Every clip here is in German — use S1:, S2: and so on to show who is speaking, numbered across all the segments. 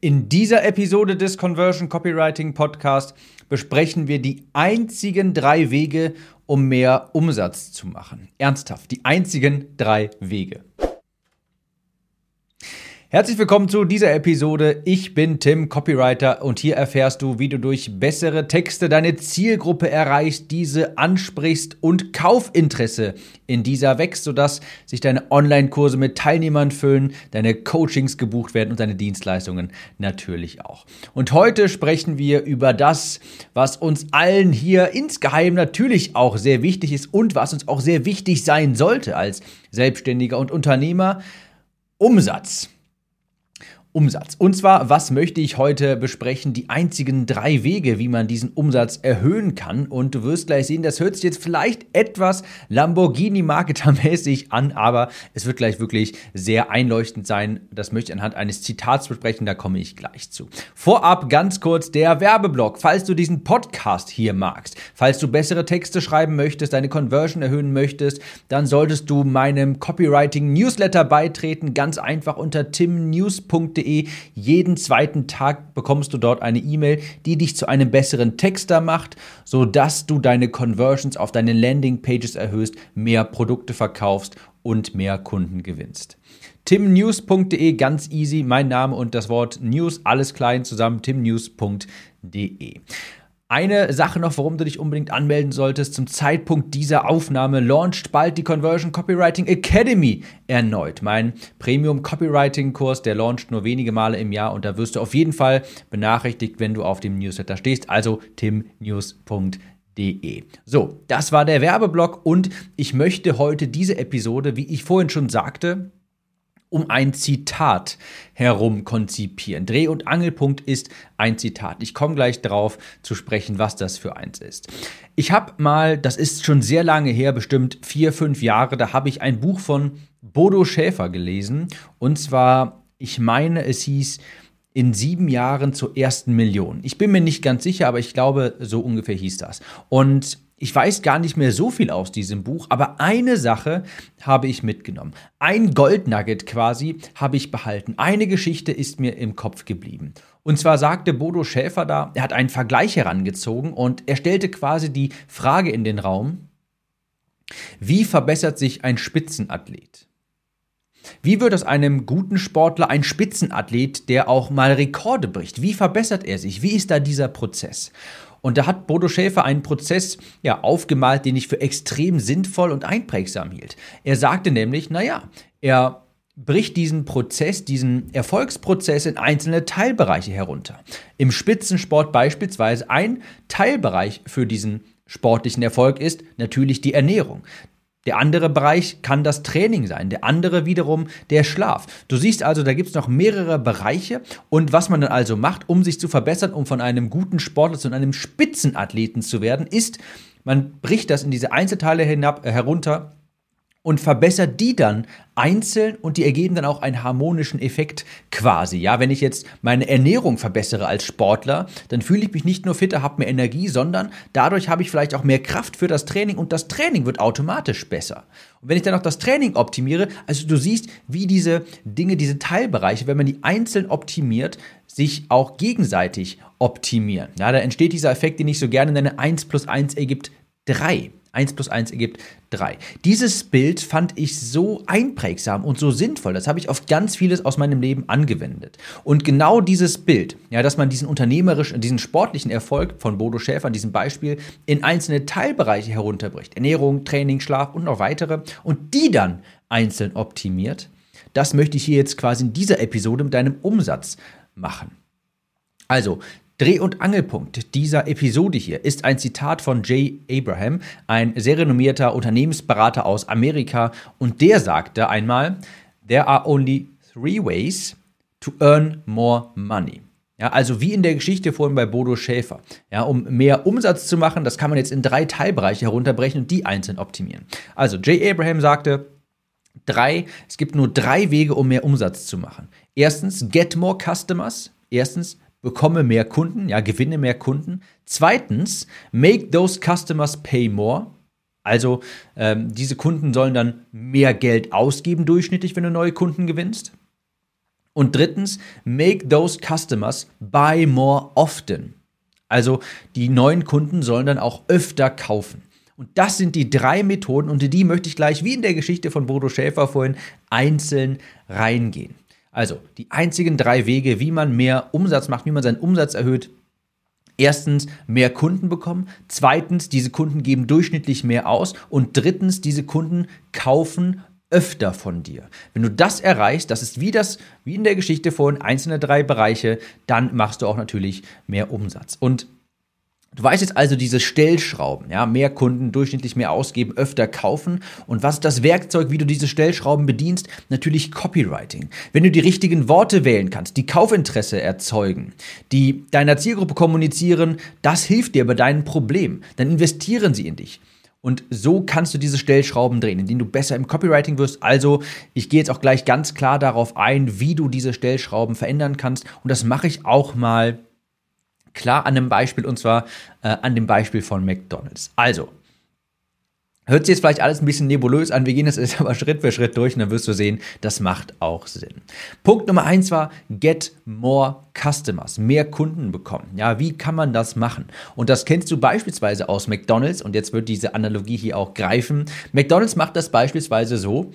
S1: In dieser Episode des Conversion Copywriting Podcast besprechen wir die einzigen drei Wege, um mehr Umsatz zu machen. Ernsthaft, die einzigen drei Wege. Herzlich willkommen zu dieser Episode. Ich bin Tim, Copywriter, und hier erfährst du, wie du durch bessere Texte deine Zielgruppe erreichst, diese ansprichst und Kaufinteresse in dieser wächst, sodass sich deine Online-Kurse mit Teilnehmern füllen, deine Coachings gebucht werden und deine Dienstleistungen natürlich auch. Und heute sprechen wir über das, was uns allen hier insgeheim natürlich auch sehr wichtig ist und was uns auch sehr wichtig sein sollte als Selbstständiger und Unternehmer. Umsatz. Umsatz. Und zwar, was möchte ich heute besprechen? Die einzigen drei Wege, wie man diesen Umsatz erhöhen kann. Und du wirst gleich sehen, das hört sich jetzt vielleicht etwas Lamborghini-Marketer-mäßig an, aber es wird gleich wirklich sehr einleuchtend sein. Das möchte ich anhand eines Zitats besprechen, da komme ich gleich zu. Vorab ganz kurz der Werbeblock. Falls du diesen Podcast hier magst, falls du bessere Texte schreiben möchtest, deine Conversion erhöhen möchtest, dann solltest du meinem Copywriting-Newsletter beitreten. Ganz einfach unter timnews.de www.texter.de. Jeden zweiten Tag bekommst du dort eine E-Mail, die dich zu einem besseren Texter macht, sodass du deine Conversions auf deinen Landingpages erhöhst, mehr Produkte verkaufst und mehr Kunden gewinnst. timnews.de, ganz easy, mein Name und das Wort News, alles klein zusammen, timnews.de. Eine Sache noch, warum du dich unbedingt anmelden solltest. Zum Zeitpunkt dieser Aufnahme launcht bald die Conversion Copywriting Academy erneut. Mein Premium Copywriting Kurs, der launcht nur wenige Male im Jahr und da wirst du auf jeden Fall benachrichtigt, wenn du auf dem Newsletter stehst. Also timnews.de. So, das war der Werbeblock und ich möchte heute diese Episode, wie ich vorhin schon sagte, um ein Zitat herum konzipieren. Dreh- und Angelpunkt ist ein Zitat. Ich komme gleich drauf zu sprechen, was das für eins ist. Ich habe mal, das ist schon sehr lange her, bestimmt vier, fünf Jahre, da habe ich ein Buch von Bodo Schäfer gelesen. Und zwar, ich meine, es hieß in sieben Jahren zur ersten Million. Ich bin mir nicht ganz sicher, aber ich glaube, so ungefähr hieß das. Und ich weiß gar nicht mehr so viel aus diesem Buch, aber eine Sache habe ich mitgenommen. Ein Goldnugget quasi habe ich behalten. Eine Geschichte ist mir im Kopf geblieben. Und zwar sagte Bodo Schäfer da, er hat einen Vergleich herangezogen und er stellte quasi die Frage in den Raum, wie verbessert sich ein Spitzenathlet? Wie wird aus einem guten Sportler ein Spitzenathlet, der auch mal Rekorde bricht? Wie verbessert er sich? Wie ist da dieser Prozess? Und da hat Bodo Schäfer einen Prozess ja, aufgemalt, den ich für extrem sinnvoll und einprägsam hielt. Er sagte nämlich, naja, er bricht diesen Prozess, diesen Erfolgsprozess in einzelne Teilbereiche herunter. Im Spitzensport beispielsweise ein Teilbereich für diesen sportlichen Erfolg ist natürlich die Ernährung. Der andere Bereich kann das Training sein, der andere wiederum der Schlaf. Du siehst also, da gibt es noch mehrere Bereiche und was man dann also macht, um sich zu verbessern, um von einem guten Sportler zu einem Spitzenathleten zu werden, ist, man bricht das in diese Einzelteile hinab, äh, herunter und verbessert die dann einzeln und die ergeben dann auch einen harmonischen Effekt quasi. Ja, wenn ich jetzt meine Ernährung verbessere als Sportler, dann fühle ich mich nicht nur fitter, habe mehr Energie, sondern dadurch habe ich vielleicht auch mehr Kraft für das Training und das Training wird automatisch besser. Und wenn ich dann noch das Training optimiere, also du siehst, wie diese Dinge, diese Teilbereiche, wenn man die einzeln optimiert, sich auch gegenseitig optimieren. Ja, da entsteht dieser Effekt, den ich so gerne nenne, 1 plus 1 ergibt 3. 1 plus 1 ergibt 3. Dieses Bild fand ich so einprägsam und so sinnvoll. Das habe ich auf ganz vieles aus meinem Leben angewendet. Und genau dieses Bild, ja, dass man diesen unternehmerischen, diesen sportlichen Erfolg von Bodo Schäfer diesem Beispiel in einzelne Teilbereiche herunterbricht. Ernährung, Training, Schlaf und noch weitere. Und die dann einzeln optimiert. Das möchte ich hier jetzt quasi in dieser Episode mit deinem Umsatz machen. Also, Dreh- und Angelpunkt dieser Episode hier ist ein Zitat von Jay Abraham, ein sehr renommierter Unternehmensberater aus Amerika, und der sagte einmal, There are only three ways to earn more money. Ja, also wie in der Geschichte vorhin bei Bodo Schäfer. Ja, um mehr Umsatz zu machen, das kann man jetzt in drei Teilbereiche herunterbrechen und die einzeln optimieren. Also Jay Abraham sagte, drei, es gibt nur drei Wege, um mehr Umsatz zu machen. Erstens, get more customers. Erstens, bekomme mehr Kunden, ja, gewinne mehr Kunden. Zweitens, make those customers pay more. Also ähm, diese Kunden sollen dann mehr Geld ausgeben durchschnittlich, wenn du neue Kunden gewinnst. Und drittens, make those customers buy more often. Also die neuen Kunden sollen dann auch öfter kaufen. Und das sind die drei Methoden, in die möchte ich gleich, wie in der Geschichte von Bodo Schäfer vorhin, einzeln reingehen. Also die einzigen drei Wege, wie man mehr Umsatz macht, wie man seinen Umsatz erhöht. Erstens, mehr Kunden bekommen. Zweitens, diese Kunden geben durchschnittlich mehr aus. Und drittens, diese Kunden kaufen öfter von dir. Wenn du das erreichst, das ist wie das, wie in der Geschichte vorhin, einzelne drei Bereiche, dann machst du auch natürlich mehr Umsatz. Und Du weißt jetzt also diese Stellschrauben, ja, mehr Kunden durchschnittlich mehr ausgeben, öfter kaufen. Und was ist das Werkzeug, wie du diese Stellschrauben bedienst? Natürlich Copywriting. Wenn du die richtigen Worte wählen kannst, die Kaufinteresse erzeugen, die deiner Zielgruppe kommunizieren, das hilft dir bei deinem Problem. Dann investieren sie in dich. Und so kannst du diese Stellschrauben drehen, indem du besser im Copywriting wirst. Also, ich gehe jetzt auch gleich ganz klar darauf ein, wie du diese Stellschrauben verändern kannst. Und das mache ich auch mal klar an einem Beispiel und zwar äh, an dem Beispiel von McDonald's. Also, Hört sich jetzt vielleicht alles ein bisschen nebulös an, wir gehen das jetzt aber Schritt für Schritt durch und dann wirst du sehen, das macht auch Sinn. Punkt Nummer eins war, get more customers, mehr Kunden bekommen. Ja, wie kann man das machen? Und das kennst du beispielsweise aus McDonalds und jetzt wird diese Analogie hier auch greifen. McDonalds macht das beispielsweise so,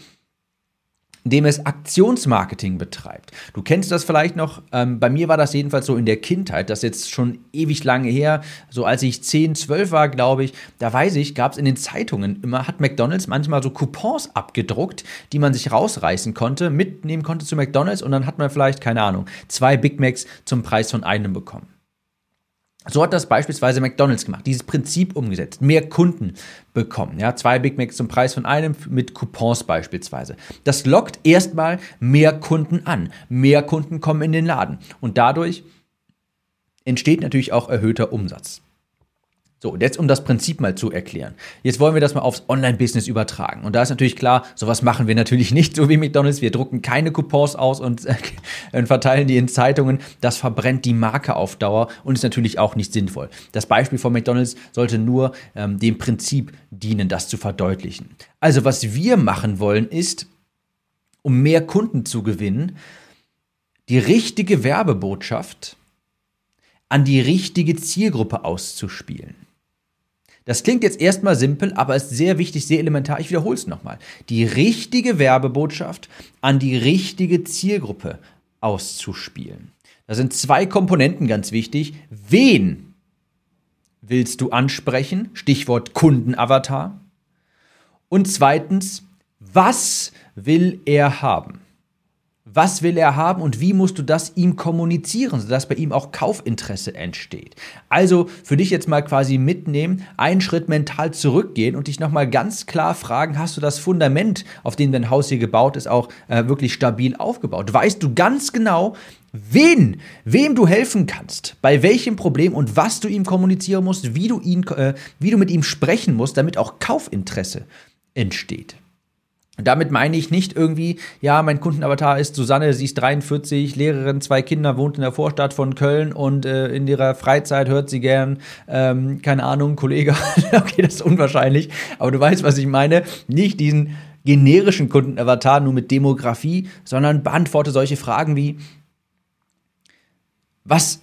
S1: indem es Aktionsmarketing betreibt. Du kennst das vielleicht noch, ähm, bei mir war das jedenfalls so in der Kindheit, das ist jetzt schon ewig lange her, so als ich 10, 12 war, glaube ich, da weiß ich, gab es in den Zeitungen immer, hat McDonalds manchmal so Coupons abgedruckt, die man sich rausreißen konnte, mitnehmen konnte zu McDonalds und dann hat man vielleicht, keine Ahnung, zwei Big Macs zum Preis von einem bekommen. So hat das beispielsweise McDonald's gemacht, dieses Prinzip umgesetzt, mehr Kunden bekommen. Ja, zwei Big Macs zum Preis von einem mit Coupons beispielsweise. Das lockt erstmal mehr Kunden an. Mehr Kunden kommen in den Laden und dadurch entsteht natürlich auch erhöhter Umsatz. So, jetzt um das Prinzip mal zu erklären. Jetzt wollen wir das mal aufs Online-Business übertragen. Und da ist natürlich klar, sowas machen wir natürlich nicht, so wie McDonalds. Wir drucken keine Coupons aus und äh, verteilen die in Zeitungen. Das verbrennt die Marke auf Dauer und ist natürlich auch nicht sinnvoll. Das Beispiel von McDonalds sollte nur ähm, dem Prinzip dienen, das zu verdeutlichen. Also, was wir machen wollen, ist, um mehr Kunden zu gewinnen, die richtige Werbebotschaft an die richtige Zielgruppe auszuspielen. Das klingt jetzt erstmal simpel, aber ist sehr wichtig, sehr elementar. Ich wiederhole es nochmal. Die richtige Werbebotschaft an die richtige Zielgruppe auszuspielen. Da sind zwei Komponenten ganz wichtig. Wen willst du ansprechen? Stichwort Kundenavatar. Und zweitens, was will er haben? Was will er haben und wie musst du das ihm kommunizieren, sodass bei ihm auch Kaufinteresse entsteht? Also für dich jetzt mal quasi mitnehmen, einen Schritt mental zurückgehen und dich nochmal ganz klar fragen, hast du das Fundament, auf dem dein Haus hier gebaut ist, auch äh, wirklich stabil aufgebaut? Weißt du ganz genau, wen, wem du helfen kannst, bei welchem Problem und was du ihm kommunizieren musst, wie du, ihn, äh, wie du mit ihm sprechen musst, damit auch Kaufinteresse entsteht. Damit meine ich nicht irgendwie, ja, mein Kundenavatar ist Susanne, sie ist 43, Lehrerin, zwei Kinder, wohnt in der Vorstadt von Köln und äh, in ihrer Freizeit hört sie gern, ähm, keine Ahnung, Kollege, okay, das ist unwahrscheinlich, aber du weißt, was ich meine, nicht diesen generischen Kundenavatar nur mit Demografie, sondern beantworte solche Fragen wie, was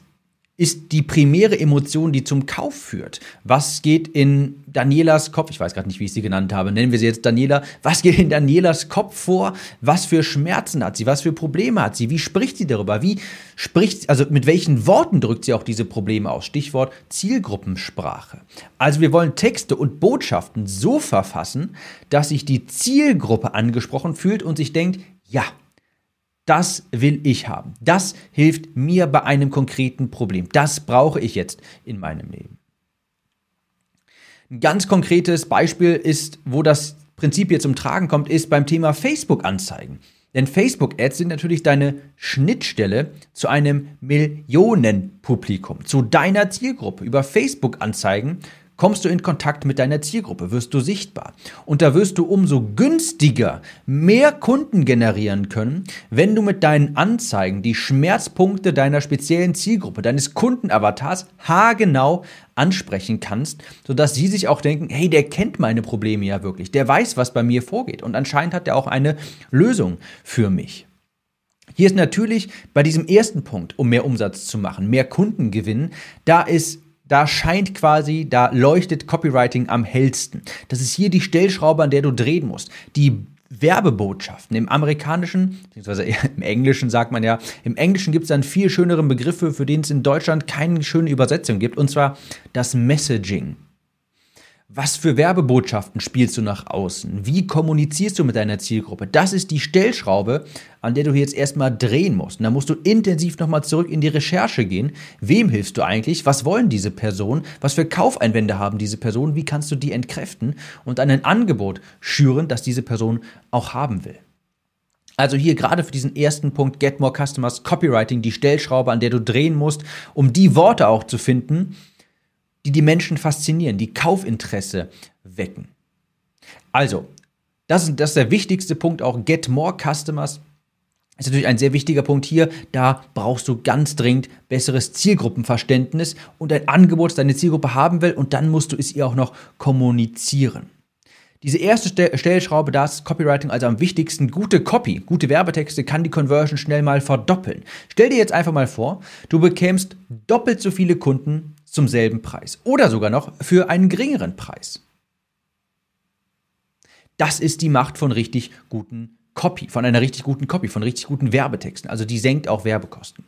S1: ist die primäre Emotion, die zum Kauf führt. Was geht in Danielas Kopf, ich weiß gerade nicht, wie ich sie genannt habe, nennen wir sie jetzt Daniela, was geht in Danielas Kopf vor? Was für Schmerzen hat sie? Was für Probleme hat sie? Wie spricht sie darüber? Wie spricht, also mit welchen Worten drückt sie auch diese Probleme aus? Stichwort Zielgruppensprache. Also wir wollen Texte und Botschaften so verfassen, dass sich die Zielgruppe angesprochen fühlt und sich denkt, ja, das will ich haben. Das hilft mir bei einem konkreten Problem. Das brauche ich jetzt in meinem Leben. Ein ganz konkretes Beispiel ist, wo das Prinzip hier zum Tragen kommt, ist beim Thema Facebook-Anzeigen. Denn Facebook-Ads sind natürlich deine Schnittstelle zu einem Millionenpublikum, zu deiner Zielgruppe. Über Facebook-Anzeigen kommst du in Kontakt mit deiner Zielgruppe, wirst du sichtbar. Und da wirst du umso günstiger mehr Kunden generieren können, wenn du mit deinen Anzeigen die Schmerzpunkte deiner speziellen Zielgruppe, deines Kundenavatars haargenau ansprechen kannst, sodass sie sich auch denken, hey, der kennt meine Probleme ja wirklich, der weiß, was bei mir vorgeht und anscheinend hat er auch eine Lösung für mich. Hier ist natürlich bei diesem ersten Punkt, um mehr Umsatz zu machen, mehr Kunden gewinnen, da ist da scheint quasi, da leuchtet Copywriting am hellsten. Das ist hier die Stellschraube, an der du drehen musst. Die Werbebotschaften. Im amerikanischen, beziehungsweise im Englischen sagt man ja, im Englischen gibt es dann viel schöneren Begriffe, für den es in Deutschland keine schöne Übersetzung gibt, und zwar das Messaging. Was für Werbebotschaften spielst du nach außen? Wie kommunizierst du mit deiner Zielgruppe? Das ist die Stellschraube, an der du jetzt erstmal drehen musst. Und da musst du intensiv nochmal zurück in die Recherche gehen. Wem hilfst du eigentlich? Was wollen diese Personen? Was für Kaufeinwände haben diese Personen? Wie kannst du die entkräften und ein Angebot schüren, das diese Person auch haben will? Also hier gerade für diesen ersten Punkt Get More Customers Copywriting die Stellschraube, an der du drehen musst, um die Worte auch zu finden, die die Menschen faszinieren, die Kaufinteresse wecken. Also, das ist, das ist der wichtigste Punkt auch. Get more customers ist natürlich ein sehr wichtiger Punkt hier. Da brauchst du ganz dringend besseres Zielgruppenverständnis und ein Angebot, das deine Zielgruppe haben will. Und dann musst du es ihr auch noch kommunizieren. Diese erste Stellschraube, da ist Copywriting also am wichtigsten. Gute Copy, gute Werbetexte kann die Conversion schnell mal verdoppeln. Stell dir jetzt einfach mal vor, du bekämst doppelt so viele Kunden zum selben Preis oder sogar noch für einen geringeren Preis. Das ist die Macht von richtig guten Copy, von einer richtig guten Copy, von richtig guten Werbetexten. Also die senkt auch Werbekosten.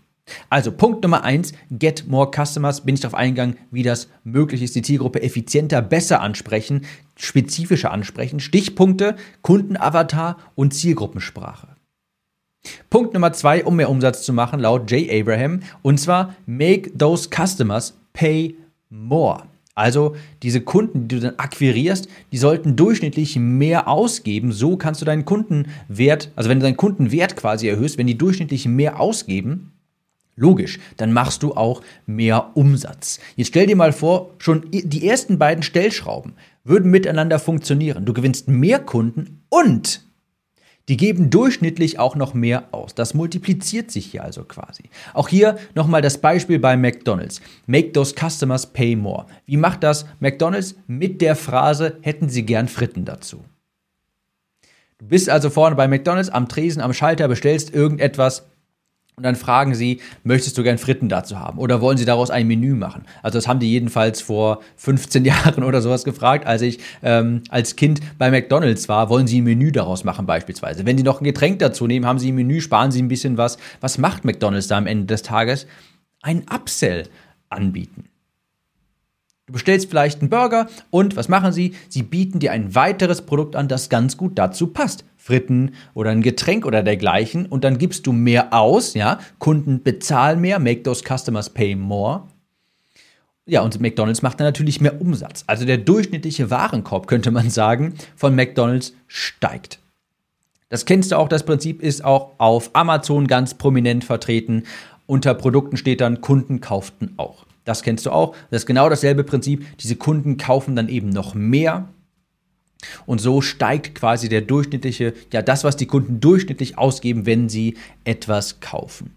S1: Also Punkt Nummer eins: get more customers. Bin ich darauf eingegangen, wie das möglich ist, die Zielgruppe effizienter, besser ansprechen, spezifischer ansprechen. Stichpunkte, Kundenavatar und Zielgruppensprache. Punkt Nummer zwei, um mehr Umsatz zu machen, laut Jay Abraham, und zwar make those customers pay more. Also diese Kunden, die du dann akquirierst, die sollten durchschnittlich mehr ausgeben. So kannst du deinen Kundenwert, also wenn du deinen Kundenwert quasi erhöhst, wenn die durchschnittlich mehr ausgeben, logisch, dann machst du auch mehr Umsatz. Jetzt stell dir mal vor, schon die ersten beiden Stellschrauben würden miteinander funktionieren. Du gewinnst mehr Kunden und die geben durchschnittlich auch noch mehr aus. Das multipliziert sich hier also quasi. Auch hier nochmal das Beispiel bei McDonald's. Make those customers pay more. Wie macht das McDonald's mit der Phrase, hätten Sie gern Fritten dazu? Du bist also vorne bei McDonald's am Tresen, am Schalter, bestellst irgendetwas und dann fragen sie, möchtest du gern Fritten dazu haben? Oder wollen sie daraus ein Menü machen? Also das haben die jedenfalls vor 15 Jahren oder sowas gefragt, als ich ähm, als Kind bei McDonald's war, wollen sie ein Menü daraus machen beispielsweise. Wenn sie noch ein Getränk dazu nehmen, haben sie ein Menü, sparen sie ein bisschen was. Was macht McDonald's da am Ende des Tages? Ein Upsell anbieten. Du bestellst vielleicht einen Burger und was machen sie? Sie bieten dir ein weiteres Produkt an, das ganz gut dazu passt. Fritten oder ein Getränk oder dergleichen und dann gibst du mehr aus, ja, Kunden bezahlen mehr, make those customers pay more. Ja, und McDonald's macht dann natürlich mehr Umsatz. Also der durchschnittliche Warenkorb, könnte man sagen, von McDonald's steigt. Das kennst du auch, das Prinzip ist auch auf Amazon ganz prominent vertreten. Unter Produkten steht dann Kunden kauften auch. Das kennst du auch. Das ist genau dasselbe Prinzip. Diese Kunden kaufen dann eben noch mehr. Und so steigt quasi der durchschnittliche, ja, das, was die Kunden durchschnittlich ausgeben, wenn sie etwas kaufen.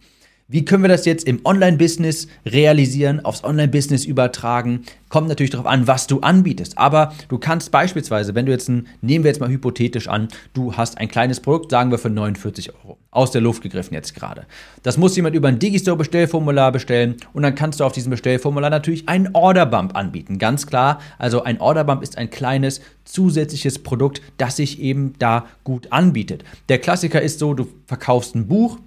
S1: Wie können wir das jetzt im Online-Business realisieren, aufs Online-Business übertragen? Kommt natürlich darauf an, was du anbietest. Aber du kannst beispielsweise, wenn du jetzt ein, nehmen wir jetzt mal hypothetisch an, du hast ein kleines Produkt, sagen wir für 49 Euro. Aus der Luft gegriffen jetzt gerade. Das muss jemand über ein Digistore-Bestellformular bestellen und dann kannst du auf diesem Bestellformular natürlich einen Orderbump anbieten. Ganz klar. Also ein Orderbump ist ein kleines zusätzliches Produkt, das sich eben da gut anbietet. Der Klassiker ist so, du verkaufst ein Buch,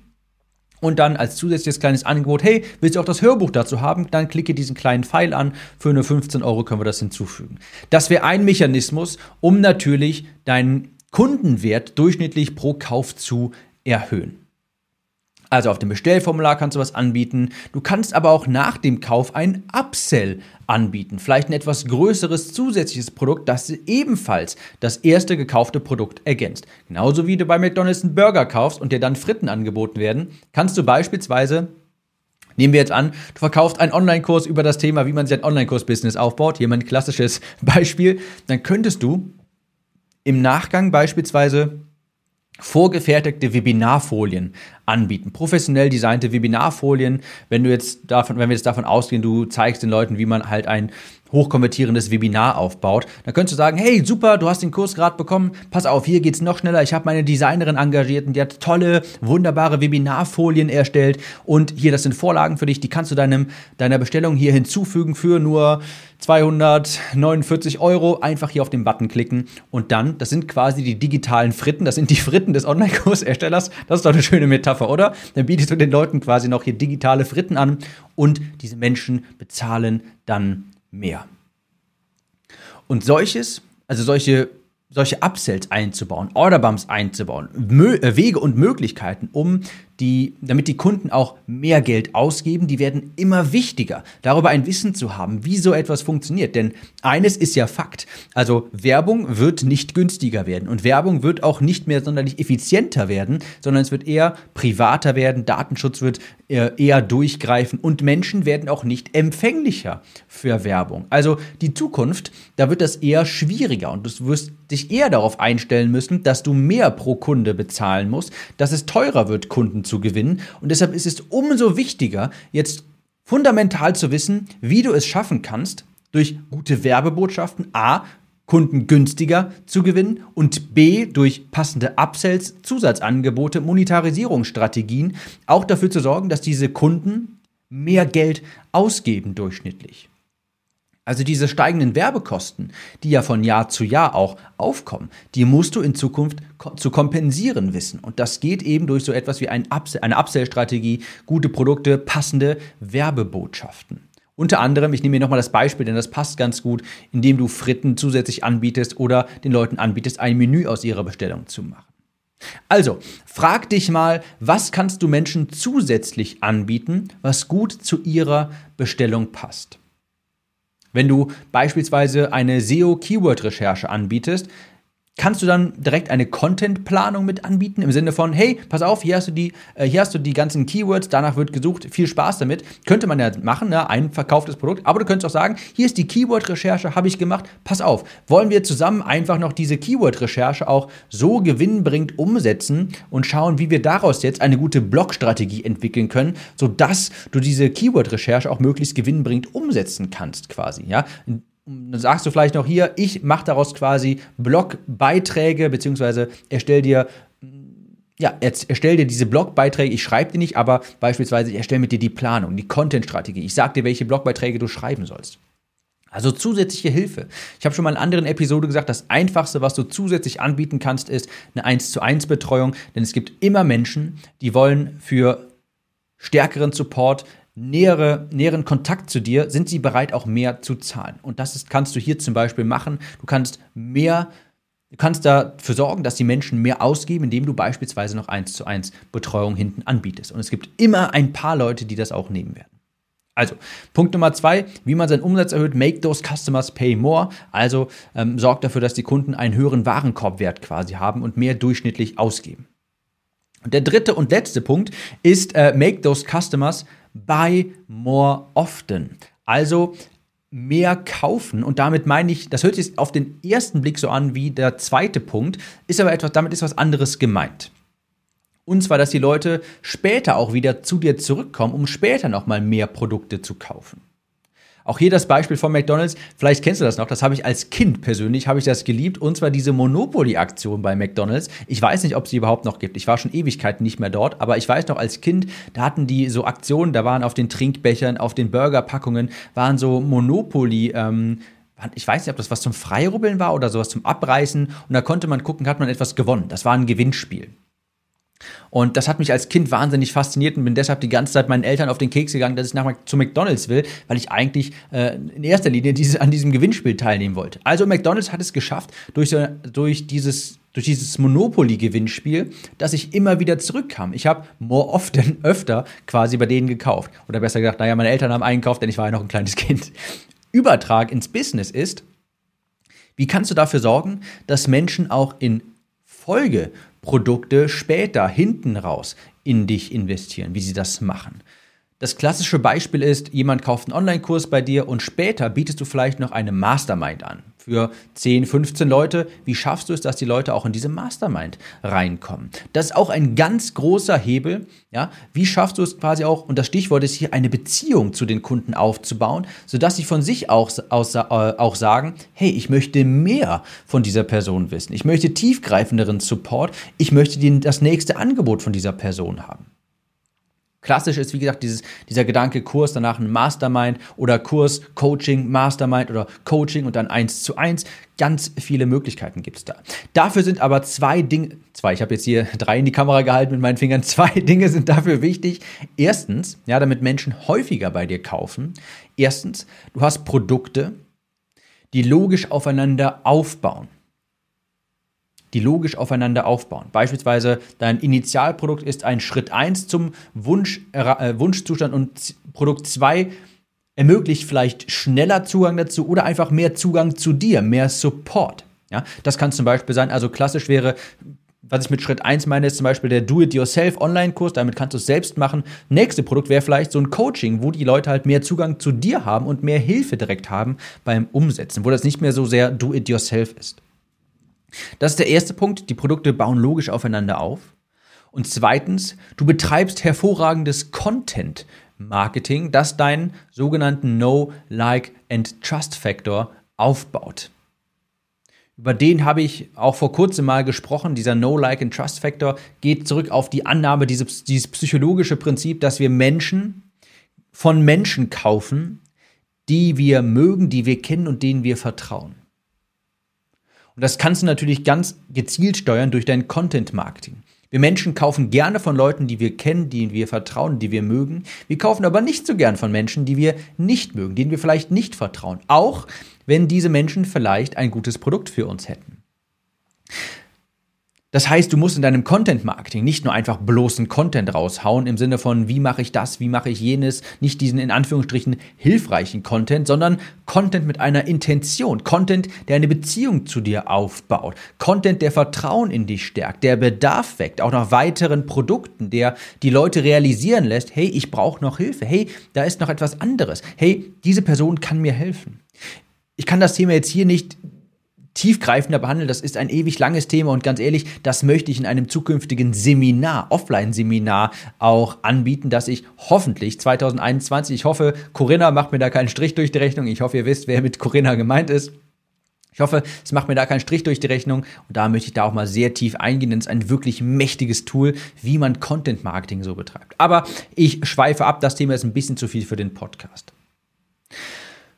S1: und dann als zusätzliches kleines Angebot, hey, willst du auch das Hörbuch dazu haben? Dann klicke diesen kleinen Pfeil an. Für nur 15 Euro können wir das hinzufügen. Das wäre ein Mechanismus, um natürlich deinen Kundenwert durchschnittlich pro Kauf zu erhöhen. Also auf dem Bestellformular kannst du was anbieten. Du kannst aber auch nach dem Kauf ein Upsell anbieten. Vielleicht ein etwas größeres zusätzliches Produkt, das ebenfalls das erste gekaufte Produkt ergänzt. Genauso wie du bei McDonald's einen Burger kaufst und dir dann Fritten angeboten werden, kannst du beispielsweise Nehmen wir jetzt an, du verkaufst einen Online-Kurs über das Thema, wie man sich ein Online-Kurs-Business aufbaut. Hier mein klassisches Beispiel. Dann könntest du im Nachgang beispielsweise vorgefertigte Webinarfolien anbieten. Professionell designte Webinarfolien, wenn du jetzt davon, wenn wir jetzt davon ausgehen, du zeigst den Leuten, wie man halt ein hochkonvertierendes Webinar aufbaut, dann könntest du sagen, hey, super, du hast den Kurs gerade bekommen, pass auf, hier geht's noch schneller, ich habe meine Designerin engagiert und die hat tolle, wunderbare Webinarfolien erstellt. Und hier, das sind Vorlagen für dich, die kannst du deinem, deiner Bestellung hier hinzufügen für nur 249 Euro, einfach hier auf den Button klicken und dann, das sind quasi die digitalen Fritten, das sind die Fritten des Online-Kurserstellers, das ist doch eine schöne Metapher, oder? Dann bietest du den Leuten quasi noch hier digitale Fritten an und diese Menschen bezahlen dann mehr. Und solches, also solche solche Upsells einzubauen, Orderbumps einzubauen, äh, Wege und Möglichkeiten, um die, damit die Kunden auch mehr Geld ausgeben, die werden immer wichtiger, darüber ein Wissen zu haben, wie so etwas funktioniert. Denn eines ist ja Fakt. Also Werbung wird nicht günstiger werden und Werbung wird auch nicht mehr sonderlich effizienter werden, sondern es wird eher privater werden, Datenschutz wird äh, eher durchgreifen und Menschen werden auch nicht empfänglicher für Werbung. Also die Zukunft, da wird das eher schwieriger und du wirst dich eher darauf einstellen müssen, dass du mehr pro Kunde bezahlen musst, dass es teurer wird, Kunden zu gewinnen. Und deshalb ist es umso wichtiger, jetzt fundamental zu wissen, wie du es schaffen kannst, durch gute Werbebotschaften A, Kunden günstiger zu gewinnen und B, durch passende Upsells, Zusatzangebote, Monetarisierungsstrategien auch dafür zu sorgen, dass diese Kunden mehr Geld ausgeben durchschnittlich. Also diese steigenden Werbekosten, die ja von Jahr zu Jahr auch aufkommen, die musst du in Zukunft zu kompensieren wissen. Und das geht eben durch so etwas wie eine Upsell-Strategie, gute Produkte, passende Werbebotschaften. Unter anderem, ich nehme hier nochmal das Beispiel, denn das passt ganz gut, indem du Fritten zusätzlich anbietest oder den Leuten anbietest, ein Menü aus ihrer Bestellung zu machen. Also, frag dich mal, was kannst du Menschen zusätzlich anbieten, was gut zu ihrer Bestellung passt. Wenn du beispielsweise eine SEO-Keyword-Recherche anbietest, kannst du dann direkt eine Content-Planung mit anbieten im Sinne von, hey, pass auf, hier hast du die, äh, hier hast du die ganzen Keywords, danach wird gesucht, viel Spaß damit. Könnte man ja machen, ne? ein verkauftes Produkt, aber du könntest auch sagen, hier ist die Keyword-Recherche, habe ich gemacht, pass auf, wollen wir zusammen einfach noch diese Keyword-Recherche auch so gewinnbringend umsetzen und schauen, wie wir daraus jetzt eine gute Blog-Strategie entwickeln können, sodass du diese Keyword-Recherche auch möglichst gewinnbringend umsetzen kannst, quasi, ja dann sagst du vielleicht noch hier, ich mache daraus quasi Blogbeiträge, beziehungsweise erstell dir ja, erstell dir diese Blogbeiträge, ich schreibe die nicht, aber beispielsweise ich erstelle mit dir die Planung, die Content-Strategie. Ich sage dir, welche Blogbeiträge du schreiben sollst. Also zusätzliche Hilfe. Ich habe schon mal in anderen Episode gesagt, das Einfachste, was du zusätzlich anbieten kannst, ist eine 1 zu 1 Betreuung, denn es gibt immer Menschen, die wollen für stärkeren Support nähere, näheren Kontakt zu dir, sind sie bereit, auch mehr zu zahlen. Und das ist, kannst du hier zum Beispiel machen. Du kannst mehr, du kannst dafür sorgen, dass die Menschen mehr ausgeben, indem du beispielsweise noch eins zu eins Betreuung hinten anbietest. Und es gibt immer ein paar Leute, die das auch nehmen werden. Also, Punkt Nummer zwei, wie man seinen Umsatz erhöht, make those customers pay more. Also ähm, sorgt dafür, dass die Kunden einen höheren Warenkorbwert quasi haben und mehr durchschnittlich ausgeben. Und der dritte und letzte Punkt ist, äh, make those customers buy more often. Also mehr kaufen und damit meine ich, das hört sich auf den ersten Blick so an wie der zweite Punkt, ist aber etwas, damit ist was anderes gemeint. Und zwar, dass die Leute später auch wieder zu dir zurückkommen, um später nochmal mehr Produkte zu kaufen. Auch hier das Beispiel von McDonald's. Vielleicht kennst du das noch. Das habe ich als Kind persönlich, habe ich das geliebt. Und zwar diese Monopoly-Aktion bei McDonald's. Ich weiß nicht, ob sie überhaupt noch gibt. Ich war schon Ewigkeiten nicht mehr dort. Aber ich weiß noch, als Kind, da hatten die so Aktionen. Da waren auf den Trinkbechern, auf den Burgerpackungen, waren so Monopoly, ähm, ich weiß nicht, ob das was zum Freirubbeln war oder sowas zum Abreißen. Und da konnte man gucken, hat man etwas gewonnen. Das war ein Gewinnspiel. Und das hat mich als Kind wahnsinnig fasziniert und bin deshalb die ganze Zeit meinen Eltern auf den Keks gegangen, dass ich nach zu McDonalds will, weil ich eigentlich äh, in erster Linie diese, an diesem Gewinnspiel teilnehmen wollte. Also McDonalds hat es geschafft, durch, durch dieses durch dieses Monopoly-Gewinnspiel, dass ich immer wieder zurückkam. Ich habe more often öfter quasi bei denen gekauft. Oder besser gesagt, naja, meine Eltern haben eingekauft, denn ich war ja noch ein kleines Kind. Übertrag ins Business ist, wie kannst du dafür sorgen, dass Menschen auch in Folgeprodukte später hinten raus in dich investieren, wie sie das machen. Das klassische Beispiel ist, jemand kauft einen Online-Kurs bei dir und später bietest du vielleicht noch eine Mastermind an. Für 10, 15 Leute. Wie schaffst du es, dass die Leute auch in diese Mastermind reinkommen? Das ist auch ein ganz großer Hebel. Ja? Wie schaffst du es quasi auch, und das Stichwort ist hier, eine Beziehung zu den Kunden aufzubauen, sodass sie von sich auch, aus, äh, auch sagen, hey, ich möchte mehr von dieser Person wissen. Ich möchte tiefgreifenderen Support. Ich möchte das nächste Angebot von dieser Person haben. Klassisch ist, wie gesagt, dieses, dieser Gedanke Kurs, danach ein Mastermind oder Kurs, Coaching, Mastermind oder Coaching und dann eins zu eins. Ganz viele Möglichkeiten gibt es da. Dafür sind aber zwei Dinge, zwei, ich habe jetzt hier drei in die Kamera gehalten mit meinen Fingern, zwei Dinge sind dafür wichtig. Erstens, ja, damit Menschen häufiger bei dir kaufen. Erstens, du hast Produkte, die logisch aufeinander aufbauen die logisch aufeinander aufbauen. Beispielsweise dein Initialprodukt ist ein Schritt 1 zum Wunsch, äh, Wunschzustand und Produkt 2 ermöglicht vielleicht schneller Zugang dazu oder einfach mehr Zugang zu dir, mehr Support. Ja, das kann zum Beispiel sein, also klassisch wäre, was ich mit Schritt 1 meine, ist zum Beispiel der Do-It-Yourself Online-Kurs, damit kannst du es selbst machen. Nächste Produkt wäre vielleicht so ein Coaching, wo die Leute halt mehr Zugang zu dir haben und mehr Hilfe direkt haben beim Umsetzen, wo das nicht mehr so sehr Do-It-Yourself ist. Das ist der erste Punkt. Die Produkte bauen logisch aufeinander auf. Und zweitens, du betreibst hervorragendes Content Marketing, das deinen sogenannten No, Like and Trust Factor aufbaut. Über den habe ich auch vor kurzem mal gesprochen. Dieser No, Like and Trust Factor geht zurück auf die Annahme, dieses, dieses psychologische Prinzip, dass wir Menschen von Menschen kaufen, die wir mögen, die wir kennen und denen wir vertrauen. Und das kannst du natürlich ganz gezielt steuern durch dein Content-Marketing. Wir Menschen kaufen gerne von Leuten, die wir kennen, denen wir vertrauen, die wir mögen. Wir kaufen aber nicht so gern von Menschen, die wir nicht mögen, denen wir vielleicht nicht vertrauen. Auch wenn diese Menschen vielleicht ein gutes Produkt für uns hätten. Das heißt, du musst in deinem Content-Marketing nicht nur einfach bloßen Content raushauen im Sinne von, wie mache ich das, wie mache ich jenes, nicht diesen in Anführungsstrichen hilfreichen Content, sondern Content mit einer Intention, Content, der eine Beziehung zu dir aufbaut, Content, der Vertrauen in dich stärkt, der Bedarf weckt, auch nach weiteren Produkten, der die Leute realisieren lässt, hey, ich brauche noch Hilfe, hey, da ist noch etwas anderes, hey, diese Person kann mir helfen. Ich kann das Thema jetzt hier nicht tiefgreifender behandeln. Das ist ein ewig langes Thema und ganz ehrlich, das möchte ich in einem zukünftigen Seminar, Offline-Seminar auch anbieten, dass ich hoffentlich 2021, ich hoffe, Corinna macht mir da keinen Strich durch die Rechnung. Ich hoffe, ihr wisst, wer mit Corinna gemeint ist. Ich hoffe, es macht mir da keinen Strich durch die Rechnung und da möchte ich da auch mal sehr tief eingehen, denn es ist ein wirklich mächtiges Tool, wie man Content Marketing so betreibt. Aber ich schweife ab, das Thema ist ein bisschen zu viel für den Podcast.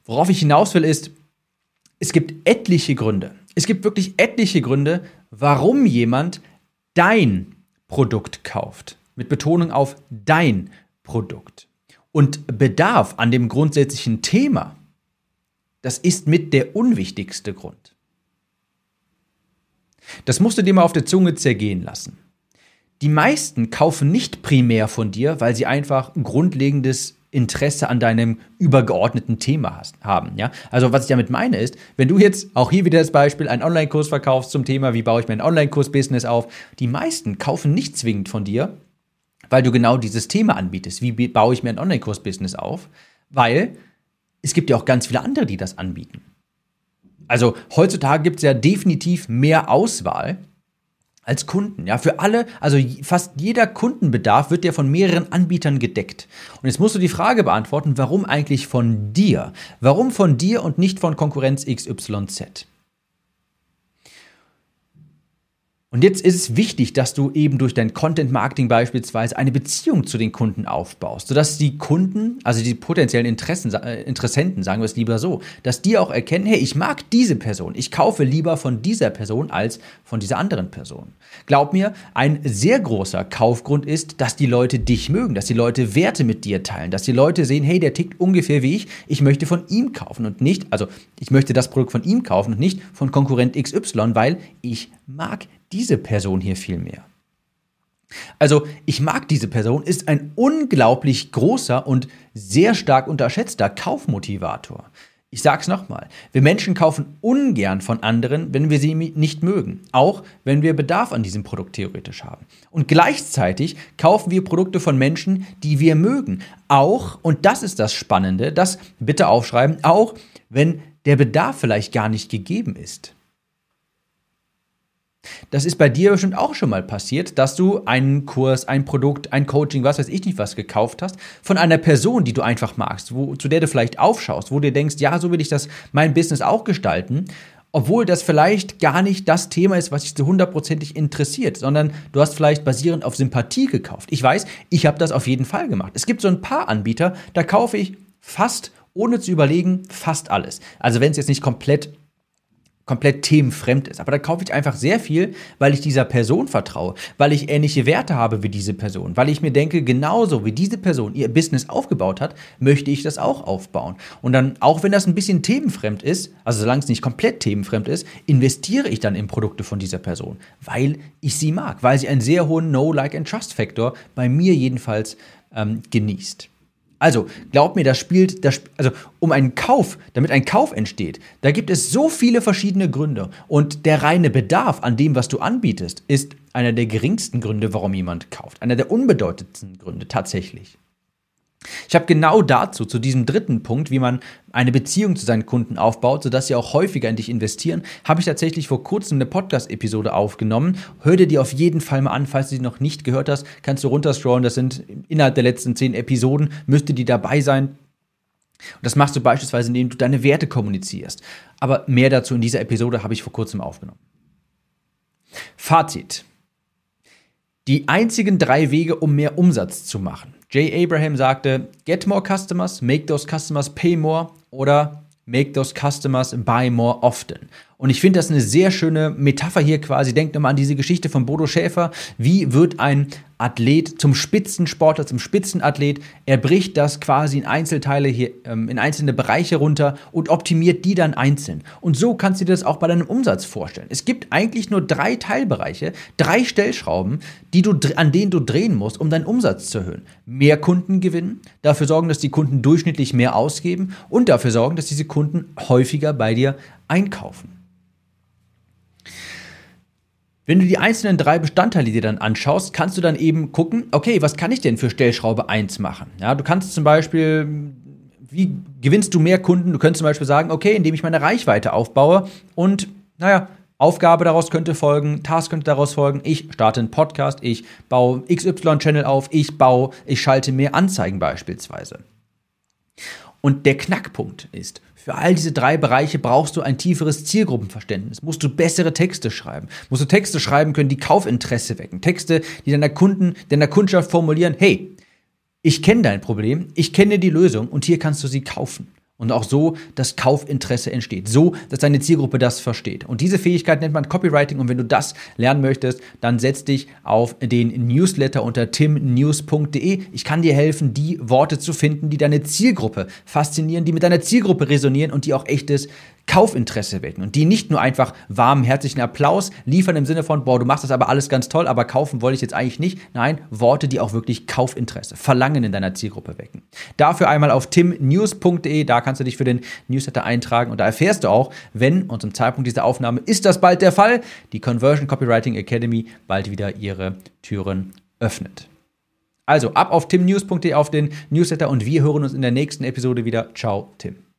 S1: Worauf ich hinaus will, ist, es gibt etliche Gründe. Es gibt wirklich etliche Gründe, warum jemand dein Produkt kauft. Mit Betonung auf dein Produkt. Und Bedarf an dem grundsätzlichen Thema, das ist mit der unwichtigste Grund. Das musst du dir mal auf der Zunge zergehen lassen. Die meisten kaufen nicht primär von dir, weil sie einfach ein grundlegendes Interesse an deinem übergeordneten Thema hast, haben. Ja? Also was ich damit meine ist, wenn du jetzt auch hier wieder das Beispiel einen Online-Kurs verkaufst zum Thema, wie baue ich mein Online-Kurs-Business auf, die meisten kaufen nicht zwingend von dir, weil du genau dieses Thema anbietest. Wie baue ich mir ein Online-Kurs-Business auf? Weil es gibt ja auch ganz viele andere, die das anbieten. Also heutzutage gibt es ja definitiv mehr Auswahl als Kunden. Ja, für alle, also fast jeder Kundenbedarf wird ja von mehreren Anbietern gedeckt. Und jetzt musst du die Frage beantworten, warum eigentlich von dir? Warum von dir und nicht von Konkurrenz XYZ? Und jetzt ist es wichtig, dass du eben durch dein Content Marketing beispielsweise eine Beziehung zu den Kunden aufbaust, sodass die Kunden, also die potenziellen Interessen, äh, Interessenten, sagen wir es lieber so, dass die auch erkennen, hey, ich mag diese Person, ich kaufe lieber von dieser Person als von dieser anderen Person. Glaub mir, ein sehr großer Kaufgrund ist, dass die Leute dich mögen, dass die Leute Werte mit dir teilen, dass die Leute sehen, hey, der tickt ungefähr wie ich, ich möchte von ihm kaufen und nicht, also ich möchte das Produkt von ihm kaufen und nicht von Konkurrent XY, weil ich mag diese Person hier viel mehr. Also, ich mag diese Person, ist ein unglaublich großer und sehr stark unterschätzter Kaufmotivator. Ich sag's nochmal. Wir Menschen kaufen ungern von anderen, wenn wir sie nicht mögen. Auch wenn wir Bedarf an diesem Produkt theoretisch haben. Und gleichzeitig kaufen wir Produkte von Menschen, die wir mögen. Auch, und das ist das Spannende, das bitte aufschreiben, auch wenn der Bedarf vielleicht gar nicht gegeben ist. Das ist bei dir bestimmt auch schon mal passiert, dass du einen Kurs, ein Produkt, ein Coaching, was weiß ich nicht was gekauft hast, von einer Person, die du einfach magst, wo, zu der du vielleicht aufschaust, wo du denkst, ja, so will ich das mein Business auch gestalten, obwohl das vielleicht gar nicht das Thema ist, was dich so hundertprozentig interessiert, sondern du hast vielleicht basierend auf Sympathie gekauft. Ich weiß, ich habe das auf jeden Fall gemacht. Es gibt so ein paar Anbieter, da kaufe ich fast ohne zu überlegen fast alles. Also wenn es jetzt nicht komplett komplett themenfremd ist. Aber da kaufe ich einfach sehr viel, weil ich dieser Person vertraue, weil ich ähnliche Werte habe wie diese Person, weil ich mir denke, genauso wie diese Person ihr Business aufgebaut hat, möchte ich das auch aufbauen. Und dann, auch wenn das ein bisschen themenfremd ist, also solange es nicht komplett themenfremd ist, investiere ich dann in Produkte von dieser Person, weil ich sie mag, weil sie einen sehr hohen No, Like and Trust Faktor bei mir jedenfalls ähm, genießt. Also, glaub mir, das spielt, das, also um einen Kauf, damit ein Kauf entsteht, da gibt es so viele verschiedene Gründe. Und der reine Bedarf an dem, was du anbietest, ist einer der geringsten Gründe, warum jemand kauft. Einer der unbedeutendsten Gründe tatsächlich. Ich habe genau dazu, zu diesem dritten Punkt, wie man eine Beziehung zu seinen Kunden aufbaut, sodass sie auch häufiger in dich investieren, habe ich tatsächlich vor kurzem eine Podcast-Episode aufgenommen. Hör dir die auf jeden Fall mal an, falls du sie noch nicht gehört hast, kannst du runterscrollen. Das sind innerhalb der letzten zehn Episoden, müsste die dabei sein. Und das machst du beispielsweise, indem du deine Werte kommunizierst. Aber mehr dazu in dieser Episode habe ich vor kurzem aufgenommen. Fazit. Die einzigen drei Wege, um mehr Umsatz zu machen. Jay Abraham sagte, get more customers, make those customers pay more oder make those customers buy more often. Und ich finde das eine sehr schöne Metapher hier quasi. Denkt nochmal an diese Geschichte von Bodo Schäfer. Wie wird ein Athlet zum Spitzensportler, zum Spitzenathlet? Er bricht das quasi in Einzelteile hier, ähm, in einzelne Bereiche runter und optimiert die dann einzeln. Und so kannst du dir das auch bei deinem Umsatz vorstellen. Es gibt eigentlich nur drei Teilbereiche, drei Stellschrauben, die du, an denen du drehen musst, um deinen Umsatz zu erhöhen. Mehr Kunden gewinnen, dafür sorgen, dass die Kunden durchschnittlich mehr ausgeben und dafür sorgen, dass diese Kunden häufiger bei dir einkaufen. Wenn du die einzelnen drei Bestandteile dir dann anschaust, kannst du dann eben gucken, okay, was kann ich denn für Stellschraube 1 machen? Ja, du kannst zum Beispiel, wie gewinnst du mehr Kunden? Du könntest zum Beispiel sagen, okay, indem ich meine Reichweite aufbaue und, naja, Aufgabe daraus könnte folgen, Task könnte daraus folgen, ich starte einen Podcast, ich baue XY-Channel auf, ich baue, ich schalte mehr Anzeigen beispielsweise. Und der Knackpunkt ist, für all diese drei Bereiche brauchst du ein tieferes Zielgruppenverständnis. Musst du bessere Texte schreiben. Musst du Texte schreiben können, die Kaufinteresse wecken. Texte, die deiner Kunden, deiner Kundschaft formulieren, hey, ich kenne dein Problem, ich kenne die Lösung und hier kannst du sie kaufen. Und auch so, dass Kaufinteresse entsteht. So, dass deine Zielgruppe das versteht. Und diese Fähigkeit nennt man Copywriting. Und wenn du das lernen möchtest, dann setz dich auf den Newsletter unter timnews.de. Ich kann dir helfen, die Worte zu finden, die deine Zielgruppe faszinieren, die mit deiner Zielgruppe resonieren und die auch echtes Kaufinteresse wecken und die nicht nur einfach warmen, herzlichen Applaus liefern im Sinne von, boah, du machst das aber alles ganz toll, aber kaufen wollte ich jetzt eigentlich nicht. Nein, Worte, die auch wirklich Kaufinteresse, Verlangen in deiner Zielgruppe wecken. Dafür einmal auf timnews.de, da kannst du dich für den Newsletter eintragen und da erfährst du auch, wenn, und zum Zeitpunkt dieser Aufnahme ist das bald der Fall, die Conversion Copywriting Academy bald wieder ihre Türen öffnet. Also ab auf timnews.de auf den Newsletter und wir hören uns in der nächsten Episode wieder. Ciao, Tim.